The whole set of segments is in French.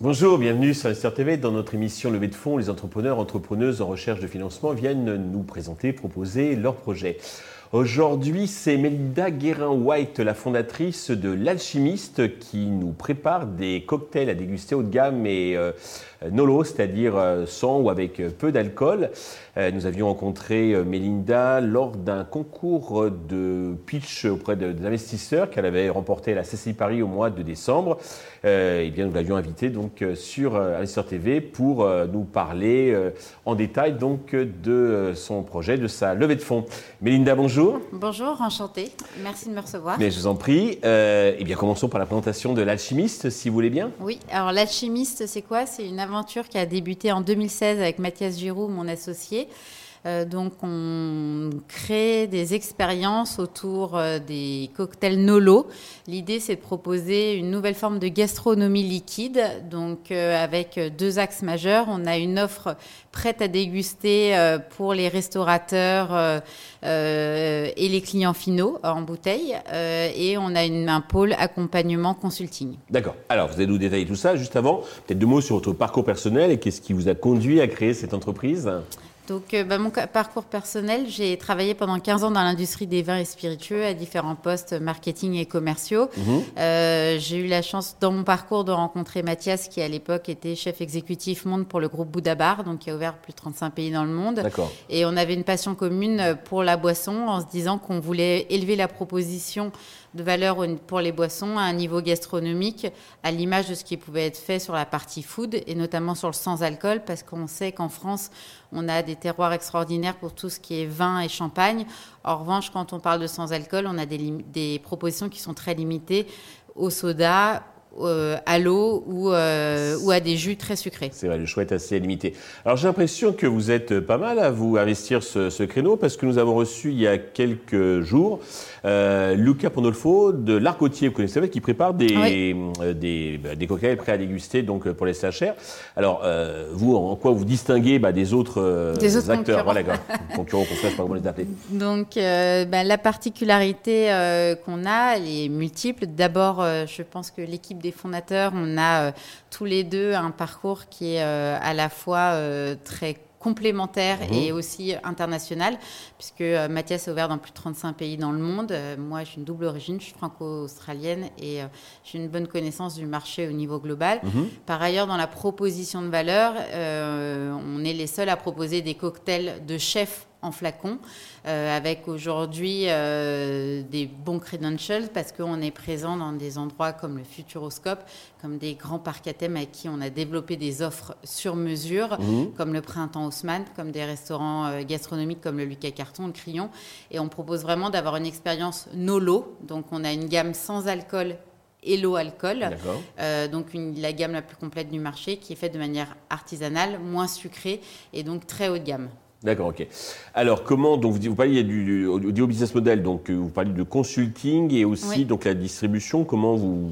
Bonjour, bienvenue sur Investor TV. Dans notre émission Levée de fonds, les entrepreneurs, entrepreneuses en recherche de financement viennent nous présenter, proposer leurs projets. Aujourd'hui, c'est Melinda Guérin-White, la fondatrice de L'Alchimiste, qui nous prépare des cocktails à déguster haut de gamme et euh, nolo, c'est-à-dire euh, sans ou avec euh, peu d'alcool. nous avions rencontré Melinda lors d'un concours de pitch auprès des investisseurs qu'elle avait remporté à la CCI Paris au mois de décembre. et bien, nous l'avions invitée donc sur Investor TV pour nous parler en détail donc de son projet, de sa levée de fonds. Melinda, bonjour. Bonjour. enchanté. Merci de me recevoir. Mais je vous en prie. Euh, eh bien, commençons par la présentation de l'alchimiste, si vous voulez bien. Oui. Alors, l'alchimiste, c'est quoi? C'est une aventure qui a débuté en 2016 avec Mathias Giroud, mon associé. Euh, donc, on crée des expériences autour euh, des cocktails Nolo. L'idée, c'est de proposer une nouvelle forme de gastronomie liquide. Donc, euh, avec deux axes majeurs, on a une offre prête à déguster pour les restaurateurs et les clients finaux en bouteille. et on a une, un pôle accompagnement consulting. D'accord. Alors, vous allez nous détailler tout ça. Juste avant, peut-être deux mots sur votre parcours personnel et qu'est-ce qui vous a conduit à créer cette entreprise? Donc, euh, bah, mon parcours personnel, j'ai travaillé pendant 15 ans dans l'industrie des vins et spiritueux à différents postes marketing et commerciaux. Mhm. Euh, j'ai eu la chance dans mon parcours de rencontrer Mathias, qui à l'époque était chef exécutif monde pour le groupe Bouddha Bar, donc qui a ouvert plus de 35 pays dans le monde. Et on avait une passion commune pour la boisson en se disant qu'on voulait élever la proposition de valeur pour les boissons à un niveau gastronomique, à l'image de ce qui pouvait être fait sur la partie food et notamment sur le sans-alcool, parce qu'on sait qu'en France, on a des terroirs extraordinaires pour tout ce qui est vin et champagne. En revanche, quand on parle de sans-alcool, on a des, propositions qui sont très limitées au soda, euh, à l'eau ou, euh, ou, à des jus très sucrés. C'est vrai, le choix est assez limité. Alors j'ai l'impression que vous êtes pas mal à vous investir ce, ce créneau parce que nous avons reçu il y a quelques jours euh, Luca Pondolfo de l'Arcotier, vous connaissez, qui prépare des, des, bah, des, cocktails prêts à déguster donc, pour les sachets. Alors vous, en quoi vous distinguez bah, des autres des autres acteurs? concurrents. Voilà, concurrents, je sais pas comment les appeler. Donc bah, la particularité qu'on a, elle est multiple. D'abord, je pense que l'équipe des fondateurs, on a euh, tous les deux un parcours qui est euh, à la fois euh, très complémentaire mhm. et aussi international, puisque Mathias est ouvert dans plus de 35 pays dans le monde. moi, j'ai une double origine, je suis franco-australienne et j'ai une bonne connaissance du marché au niveau global. Mhm. Par ailleurs, dans la proposition de valeur, on est les seuls à proposer des cocktails de chef en flacon, euh, avec aujourd'hui euh, des bons credentials parce qu'on est présent dans des endroits comme le Futuroscope, comme des grands parcs à thème avec qui on a développé des offres sur mesure, mhm. comme le Printemps Haussmann, comme des restaurants euh, gastronomiques comme le Lucas Carton, le Crillon. Et on propose vraiment d'avoir une expérience no-low. Donc on a une gamme sans alcool et l'eau alcool. Euh, donc une, la gamme la plus complète du marché qui est faite de manière artisanale, moins sucrée et donc très haut de gamme. D'accord, ok. Alors, comment, donc vous, parliez du, du, business model, donc euh, vous parliez de consulting et aussi donc la distribution. Comment vous,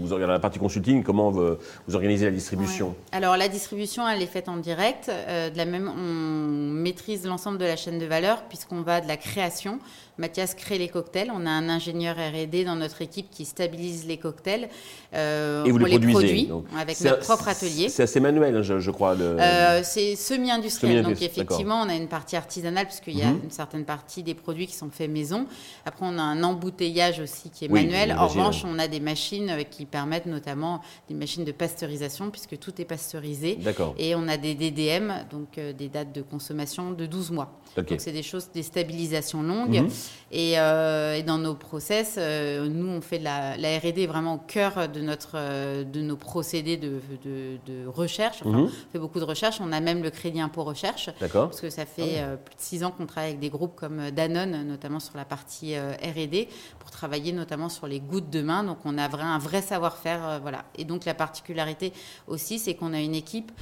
vous organisez la partie consulting, comment vous, organisez la distribution? Alors, la distribution, elle est faite en direct. Euh, de la même, on maîtrise l'ensemble de la chaîne de valeur puisqu'on va de la création Mathias crée les cocktails. On a un ingénieur R&D dans notre équipe qui stabilise les cocktails. Euh, et vous les, produit avec notre propre atelier. C'est assez manuel, je, crois. Euh, c'est semi-industriel. donc effectivement, on a une partie artisanale puisqu'il y a mhm. une certaine partie des produits qui sont faits maison. Après, on a un embouteillage aussi qui est manuel. En revanche, on a des machines euh, qui permettent notamment des machines de pasteurisation puisque tout est pasteurisé. Et on a des DDM, donc euh, des dates de consommation de 12 mois. Donc c'est des choses, des stabilisations longues. Mhm. Euh, et, dans nos process, euh, nous, on fait la, la R&D vraiment au cœur de, notre, de nos procédés de, de, recherche. Mhm. On fait beaucoup de recherche. On a même le crédit impôt recherche. Parce que ça fait ah plus de six ans qu'on travaille avec des groupes comme Danone, notamment sur la partie R&D, pour travailler notamment sur les gouttes de main. Donc on a un vrai savoir-faire. voilà. Et donc la particularité aussi, c'est qu'on a une équipe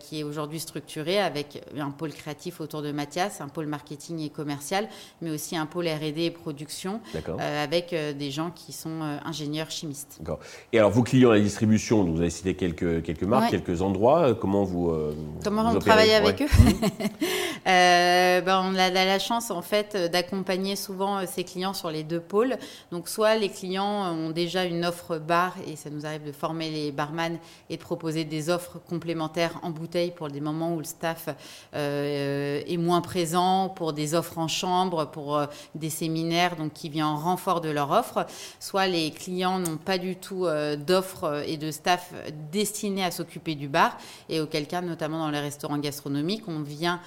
qui est aujourd'hui structurée avec un pôle créatif autour de Mathias, un pôle marketing et commercial, mais aussi un pôle R&D et production, euh, avec euh, des gens qui sont euh, ingénieurs chimistes. D'accord. Et alors, vos clients à la distribution, vous avez cité quelques, quelques marques, quelques endroits. Comment vous Comment on travaille avec eux 呃。Euh, ben, On a la chance en fait d'accompagner souvent ses clients sur les deux pôles. Donc soit les clients ont déjà une offre bar et ça nous arrive de former les barman et de proposer des offres complémentaires en bouteille pour des moments où le staff euh, est moins présent, pour des offres en chambre, pour euh, des séminaires, donc qui vient en renfort de leur offre. Soit les clients n'ont pas du tout euh, d'offres et de staff destinés à s'occuper du bar et auquel cas, notamment dans les restaurants gastronomiques, on vient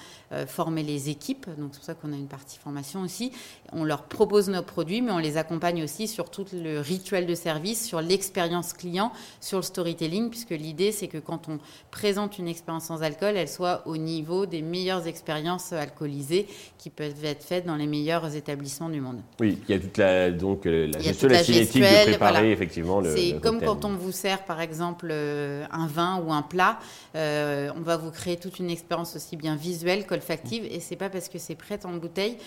former les équipes. Donc c'est pour ça qu'on a une partie formation aussi. On leur propose nos produits, mais on les accompagne aussi sur tout le rituel de service, sur l'expérience client, sur le storytelling, puisque l'idée, c'est que quand on présente une expérience sans alcool, elle soit au niveau des meilleures expériences alcoolisées qui peuvent être faites dans les meilleurs établissements du monde. Oui, il y a toute la, donc, euh, la gestion la cinétique de préparer effectivement le C'est comme quand on vous sert, par exemple, euh, un vin ou un plat, euh, on va vous créer toute une expérience aussi bien visuelle qu'olfactive, et c'est pas parce que c'est prêt en bouteille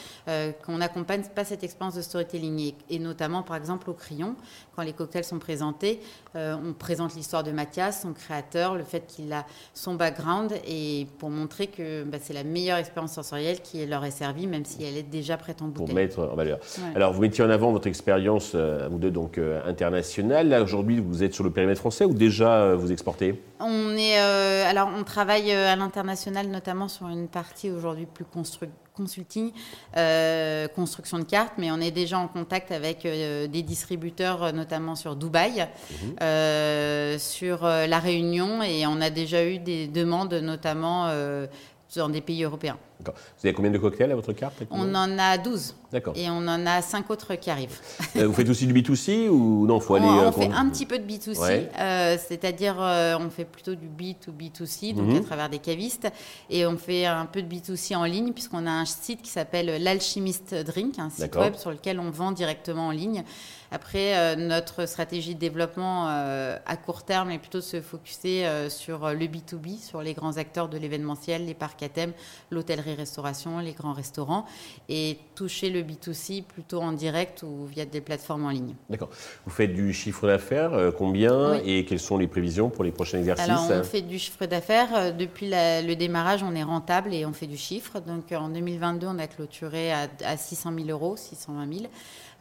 qu'on n'accompagne pas cette expérience de storytelling. Et, notamment, par exemple, au crayon, quand les cocktails sont présentés, on présente l'histoire de Mathias, son créateur, le fait qu'il a son background et pour montrer que bah, c'est la meilleure expérience sensorielle qui leur est servie, même si elle est déjà prête en bouteille. Pour mettre en valeur. Alors, vous mettiez en avant votre expérience, euh, vous deux, donc euh, internationale. Là, aujourd'hui, vous êtes sur le périmètre français ou déjà euh, vous exportez? On est, alors, on travaille à l'international, notamment sur une partie aujourd'hui plus consulting, euh, construction de cartes, mais on est déjà en contact avec euh, des distributeurs, euh, notamment sur Dubaï, mhm. sur La Réunion, et on a déjà eu des demandes, notamment dans des pays européens. Vous avez combien de cocktails à votre carte On en a 12. D'accord. Et on en a 5 autres qui arrivent. Euh, vous faites aussi du B2C ou non faut aller, On, euh, fait un petit peu de B2C, euh, c'est-à-dire on fait plutôt du B2B2C, donc mhm. à travers des cavistes, et on fait un peu de B2C en ligne, puisqu'on a un site qui s'appelle l'Alchimiste Drink, un site web sur lequel on vend directement en ligne. Après, notre stratégie de développement à court terme est plutôt de se focuser sur le B2B, sur les grands acteurs de l'événementiel, les parcs à thème, l'hôtellerie restauration, les grands restaurants, et toucher le B2C plutôt en direct ou via des plateformes en ligne. D'accord. Vous faites du chiffre d'affaires, euh, combien et quelles sont les prévisions pour les prochains exercices Alors, on fait du chiffre d'affaires. Euh, depuis le démarrage, on est rentable et on fait du chiffre. Donc, en 2022, on a clôturé à, à 600 000 euros, 620 000.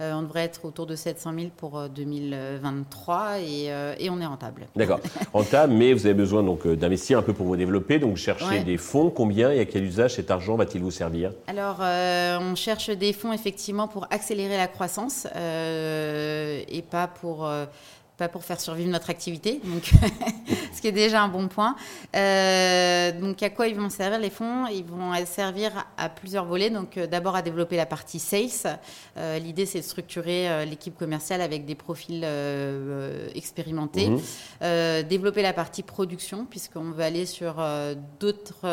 Euh, on devrait être autour de 700 000 pour 2023 euh, euh, et, on est rentable. D'accord, rentable, mais vous avez besoin donc d'investir un peu pour vous développer, donc chercher des fonds. Combien et à quel usage cet argent va-t-il vous servir? Alors, on cherche des fonds effectivement pour accélérer la croissance et pas pour pas pour faire survivre notre activité, donc, ce qui est déjà un bon point. Euh, donc, à quoi ils vont servir les fonds? Ils vont servir à plusieurs volets. Donc, euh, d'abord à développer la partie sales. Euh, l'idée, c'est de structurer l'équipe commerciale avec des profils expérimentés. Mhm. développer la partie production, puisqu'on veut aller sur d'autres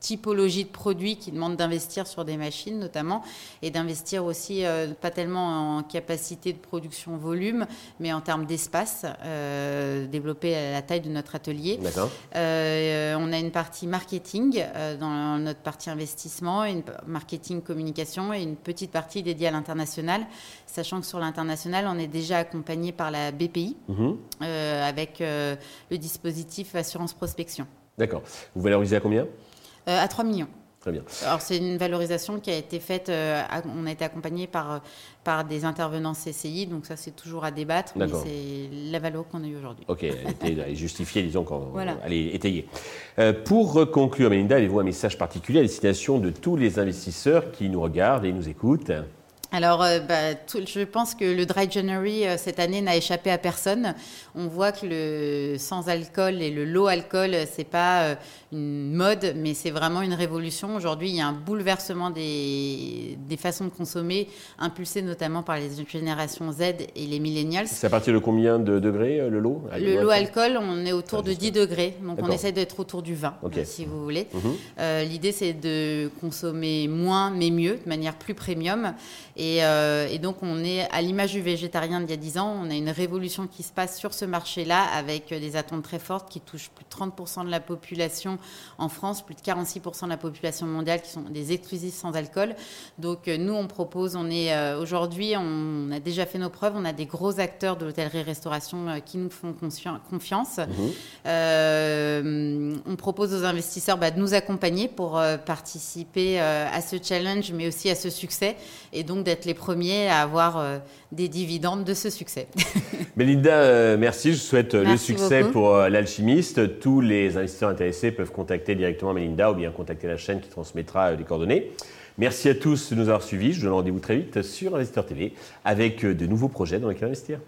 typologie de produits qui demandent d'investir sur des machines notamment et d'investir aussi euh, pas tellement en capacité de production volume mais en termes d'espace euh, développer la taille de notre atelier. Euh, on a une partie marketing dans notre partie investissement, une marketing communication et une petite partie dédiée à l'international, sachant que sur l'international on est déjà accompagné par la BPI mhm. avec le dispositif assurance prospection. D'accord. Vous valorisez à combien? euh, à 3 millions. Très bien. Alors c'est une valorisation qui a été faite, euh, on a été accompagné par, euh, par des intervenants CCI, donc ça c'est toujours à débattre, mais c'est la valeur qu'on a eue aujourd'hui. Ok, elle est justifiée, disons, quand voilà. elle est étayée. pour conclure, Melinda, avez-vous un message particulier à destination de tous les investisseurs qui nous regardent et nous écoutent? Alors, euh, bah, je pense que le Dry January euh, cette année n'a échappé à personne. On voit que le sans alcool et le low alcool, c'est pas euh, une mode, mais c'est vraiment une révolution. Aujourd'hui, il y a un bouleversement des, des façons de consommer, impulsé notamment par les générations Z et les millennials. C'est à partir de combien de degrés le low? Le low alcool, on est autour de 10 degrés, donc on essaie d'être autour du 20, si vous voulez. Mhm. L'idée, c'est de consommer moins mais mieux, de manière plus premium. Et, et, donc, on est à l'image du végétarien d'il y a 10 ans. On a une révolution qui se passe sur ce marché-là avec des attentes très fortes qui touchent plus de 30% de la population en France, plus de 46% de la population mondiale qui sont des exclusifs sans alcool. Donc, nous, on propose, on est aujourd'hui, on a déjà fait nos preuves, on a des gros acteurs de l'hôtellerie-restauration qui nous font confiance. Mmh. on propose aux investisseurs bah, de nous accompagner pour participer à ce challenge, mais aussi à ce succès, et donc d'être les premiers à avoir euh, des dividendes de ce succès. Melinda, euh, merci. Je souhaite euh, le succès pour l'alchimiste. Tous les investisseurs intéressés peuvent contacter directement Melinda ou bien contacter la chaîne qui transmettra les coordonnées. Merci à tous de nous avoir suivis. Je vous donne rendez-vous très vite sur Investeur TV avec de nouveaux projets dans lesquels investir.